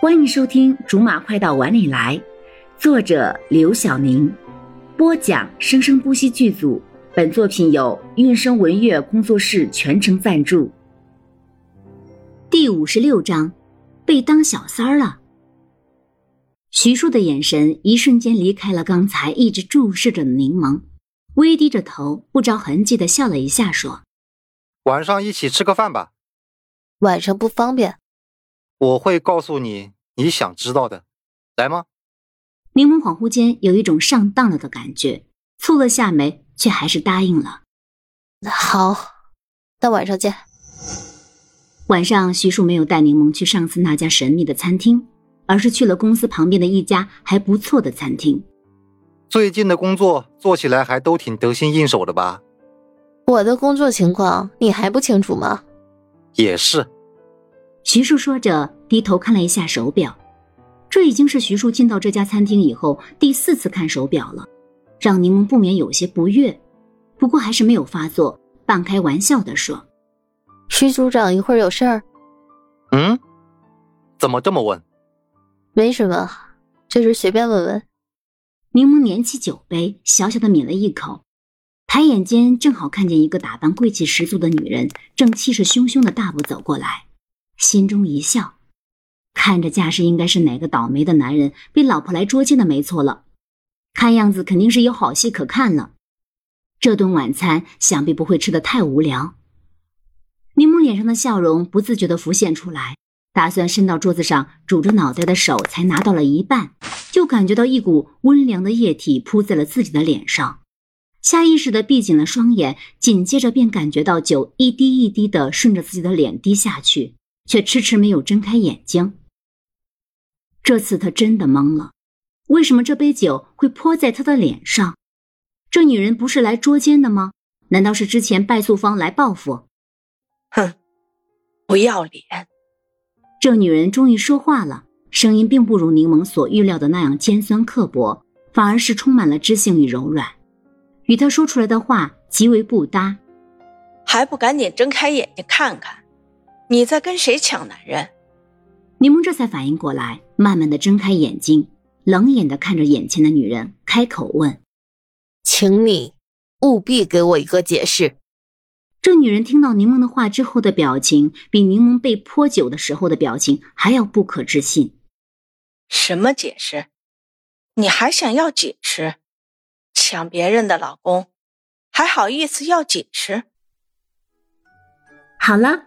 欢迎收听《竹马快到碗里来》，作者刘晓宁，播讲生生不息剧组。本作品由韵声文乐工作室全程赞助。第五十六章，被当小三儿了。徐庶的眼神一瞬间离开了刚才一直注视着的柠檬，微低着头，不着痕迹的笑了一下，说：“晚上一起吃个饭吧。”晚上不方便。我会告诉你你想知道的，来吗？柠檬恍惚间有一种上当了的感觉，蹙了下眉，却还是答应了。好，那晚上见。晚上，徐庶没有带柠檬去上次那家神秘的餐厅，而是去了公司旁边的一家还不错的餐厅。最近的工作做起来还都挺得心应手的吧？我的工作情况你还不清楚吗？也是。徐叔说着，低头看了一下手表，这已经是徐叔进到这家餐厅以后第四次看手表了，让柠檬不免有些不悦，不过还是没有发作，半开玩笑的说：“徐组长一会儿有事儿。”“嗯，怎么这么问？”“没什么，就是随便问问。”柠檬捻起酒杯，小小的抿了一口，抬眼间正好看见一个打扮贵气十足的女人，正气势汹汹的大步走过来。心中一笑，看这架势，应该是哪个倒霉的男人被老婆来捉奸的，没错了。看样子肯定是有好戏可看了。这顿晚餐想必不会吃的太无聊。柠檬脸上的笑容不自觉的浮现出来，打算伸到桌子上拄着脑袋的手才拿到了一半，就感觉到一股温凉的液体扑在了自己的脸上，下意识的闭紧了双眼，紧接着便感觉到酒一滴一滴的顺着自己的脸滴下去。却迟迟没有睁开眼睛。这次他真的懵了，为什么这杯酒会泼在他的脸上？这女人不是来捉奸的吗？难道是之前败诉方来报复？哼，不要脸！这女人终于说话了，声音并不如柠檬所预料的那样尖酸刻薄，反而是充满了知性与柔软，与她说出来的话极为不搭。还不赶紧睁开眼睛看看！你在跟谁抢男人？柠檬这才反应过来，慢慢的睁开眼睛，冷眼的看着眼前的女人，开口问：“请你务必给我一个解释。”这女人听到柠檬的话之后的表情，比柠檬被泼酒的时候的表情还要不可置信。什么解释？你还想要解释？抢别人的老公，还好意思要解释？好了。